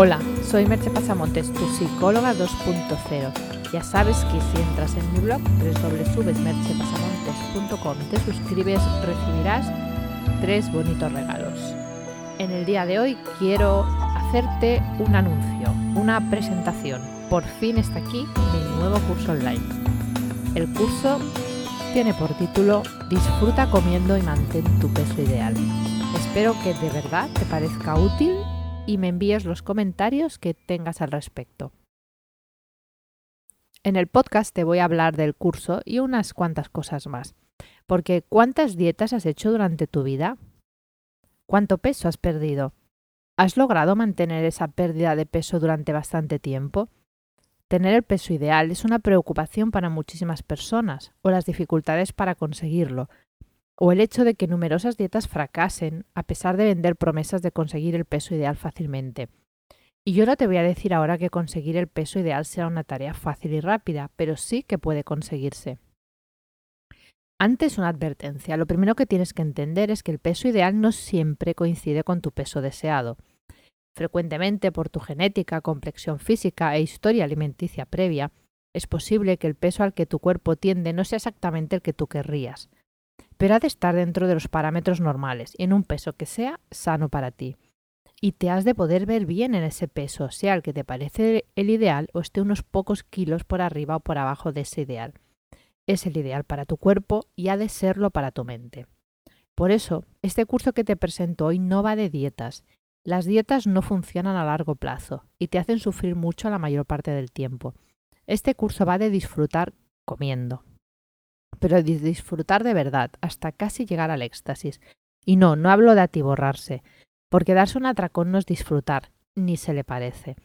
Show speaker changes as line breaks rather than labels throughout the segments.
Hola, soy Merche Pasamontes, tu psicóloga 2.0. Ya sabes que si entras en mi blog www.merchepasamontes.com te suscribes recibirás tres bonitos regalos. En el día de hoy quiero hacerte un anuncio, una presentación. Por fin está aquí mi nuevo curso online. El curso tiene por título Disfruta comiendo y mantén tu peso ideal. Espero que de verdad te parezca útil y me envíes los comentarios que tengas al respecto. En el podcast te voy a hablar del curso y unas cuantas cosas más. Porque ¿cuántas dietas has hecho durante tu vida? ¿Cuánto peso has perdido? ¿Has logrado mantener esa pérdida de peso durante bastante tiempo? Tener el peso ideal es una preocupación para muchísimas personas, o las dificultades para conseguirlo, o el hecho de que numerosas dietas fracasen a pesar de vender promesas de conseguir el peso ideal fácilmente. Y yo no te voy a decir ahora que conseguir el peso ideal sea una tarea fácil y rápida, pero sí que puede conseguirse. Antes una advertencia. Lo primero que tienes que entender es que el peso ideal no siempre coincide con tu peso deseado. Frecuentemente, por tu genética, complexión física e historia alimenticia previa, es posible que el peso al que tu cuerpo tiende no sea exactamente el que tú querrías pero ha de estar dentro de los parámetros normales y en un peso que sea sano para ti. Y te has de poder ver bien en ese peso, sea el que te parece el ideal o esté unos pocos kilos por arriba o por abajo de ese ideal. Es el ideal para tu cuerpo y ha de serlo para tu mente. Por eso, este curso que te presento hoy no va de dietas. Las dietas no funcionan a largo plazo y te hacen sufrir mucho la mayor parte del tiempo. Este curso va de disfrutar comiendo, pero disfrutar de verdad, hasta casi llegar al éxtasis. Y no, no hablo de atiborrarse, porque darse un atracón no es disfrutar, ni se le parece.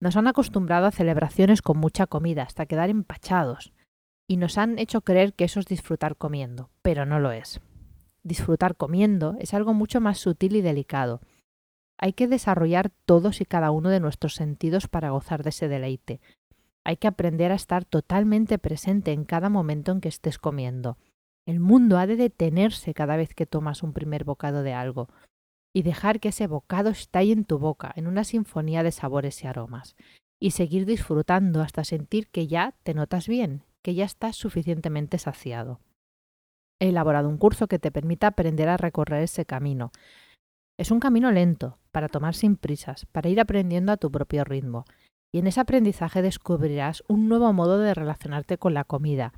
Nos han acostumbrado a celebraciones con mucha comida hasta quedar empachados, y nos han hecho creer que eso es disfrutar comiendo, pero no lo es. Disfrutar comiendo es algo mucho más sutil y delicado. Hay que desarrollar todos y cada uno de nuestros sentidos para gozar de ese deleite, hay que aprender a estar totalmente presente en cada momento en que estés comiendo. El mundo ha de detenerse cada vez que tomas un primer bocado de algo y dejar que ese bocado estalle en tu boca en una sinfonía de sabores y aromas y seguir disfrutando hasta sentir que ya te notas bien, que ya estás suficientemente saciado. He elaborado un curso que te permita aprender a recorrer ese camino. Es un camino lento, para tomar sin prisas, para ir aprendiendo a tu propio ritmo y en ese aprendizaje descubrirás un nuevo modo de relacionarte con la comida,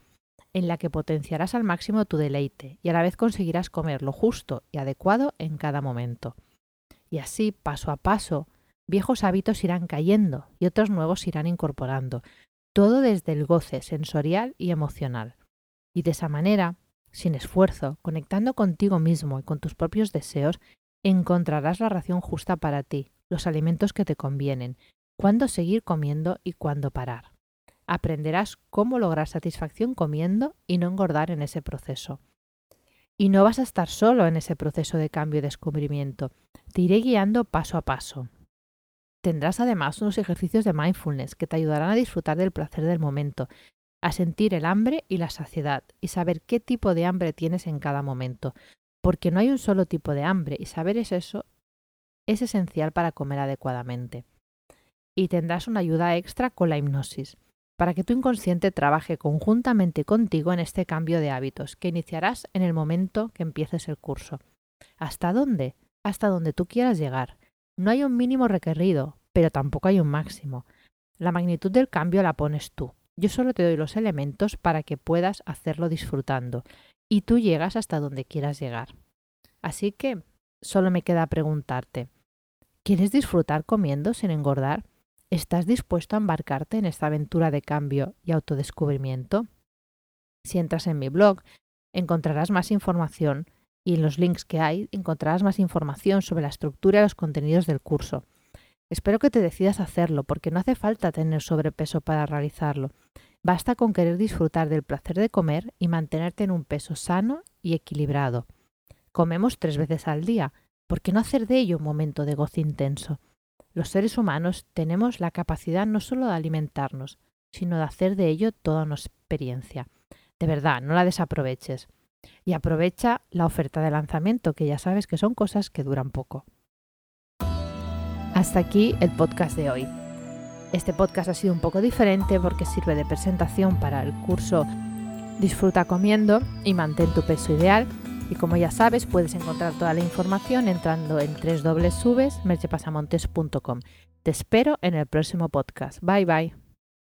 en la que potenciarás al máximo tu deleite y a la vez conseguirás comer lo justo y adecuado en cada momento. Y así, paso a paso, viejos hábitos irán cayendo y otros nuevos irán incorporando, todo desde el goce sensorial y emocional. Y de esa manera, sin esfuerzo, conectando contigo mismo y con tus propios deseos, encontrarás la ración justa para ti, los alimentos que te convienen, cuándo seguir comiendo y cuándo parar. Aprenderás cómo lograr satisfacción comiendo y no engordar en ese proceso. Y no vas a estar solo en ese proceso de cambio y descubrimiento. Te iré guiando paso a paso. Tendrás además unos ejercicios de mindfulness que te ayudarán a disfrutar del placer del momento, a sentir el hambre y la saciedad y saber qué tipo de hambre tienes en cada momento, porque no hay un solo tipo de hambre y saber eso es esencial para comer adecuadamente y tendrás una ayuda extra con la hipnosis, para que tu inconsciente trabaje conjuntamente contigo en este cambio de hábitos que iniciarás en el momento que empieces el curso. ¿Hasta dónde? Hasta donde tú quieras llegar. No hay un mínimo requerido, pero tampoco hay un máximo. La magnitud del cambio la pones tú. Yo solo te doy los elementos para que puedas hacerlo disfrutando, y tú llegas hasta donde quieras llegar. Así que solo me queda preguntarte, ¿quieres disfrutar comiendo sin engordar? ¿Estás dispuesto a embarcarte en esta aventura de cambio y autodescubrimiento? Si entras en mi blog, encontrarás más información y en los links que hay encontrarás más información sobre la estructura y los contenidos del curso. Espero que te decidas hacerlo porque no hace falta tener sobrepeso para realizarlo. Basta con querer disfrutar del placer de comer y mantenerte en un peso sano y equilibrado. Comemos tres veces al día. ¿Por qué no hacer de ello un momento de gozo intenso? Los seres humanos tenemos la capacidad no solo de alimentarnos, sino de hacer de ello toda una experiencia. De verdad, no la desaproveches. Y aprovecha la oferta de lanzamiento, que ya sabes que son cosas que duran poco. Hasta aquí el podcast de hoy. Este podcast ha sido un poco diferente porque sirve de presentación para el curso Disfruta comiendo y mantén tu peso ideal. Y como ya sabes, puedes encontrar toda la información entrando en www.merchepasamontes.com. Te espero en el próximo podcast. Bye bye.